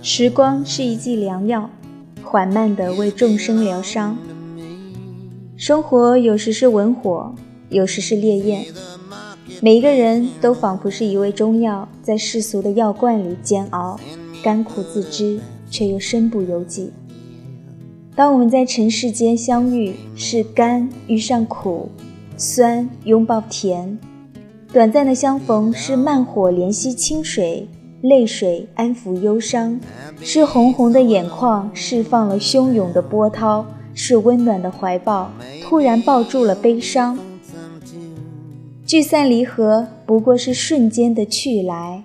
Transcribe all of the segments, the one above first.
时光是一剂良药，缓慢的为众生疗伤。生活有时是文火，有时是烈焰。每一个人都仿佛是一味中药，在世俗的药罐里煎熬，甘苦自知。却又身不由己。当我们在尘世间相遇，是甘遇上苦，酸拥抱甜。短暂的相逢是慢火怜惜清水，泪水安抚忧伤，是红红的眼眶释放了汹涌的波涛，是温暖的怀抱突然抱住了悲伤。聚散离合不过是瞬间的去来。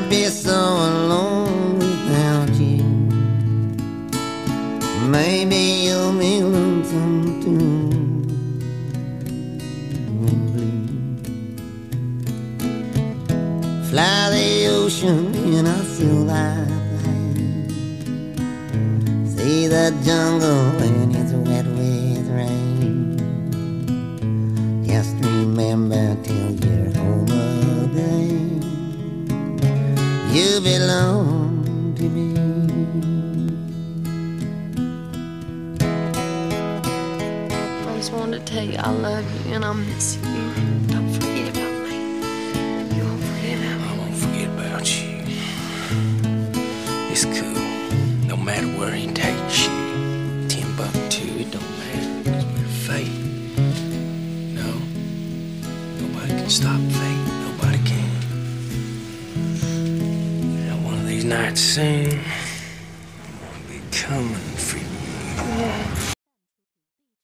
I'd be so alone without you. Maybe you'll be lonesome too. Fly the ocean in a silver plane. See the jungle when it's wet with rain. Just remember till you're home. You belong to me. I just wanted to tell you I love you and I miss you. Don't forget about me. You won't forget about me. I won't forget about you. It's cool. No matter where he takes you, Timbuktu, it don't matter. It's No, nobody can stop fate. Not soon i will be coming for you.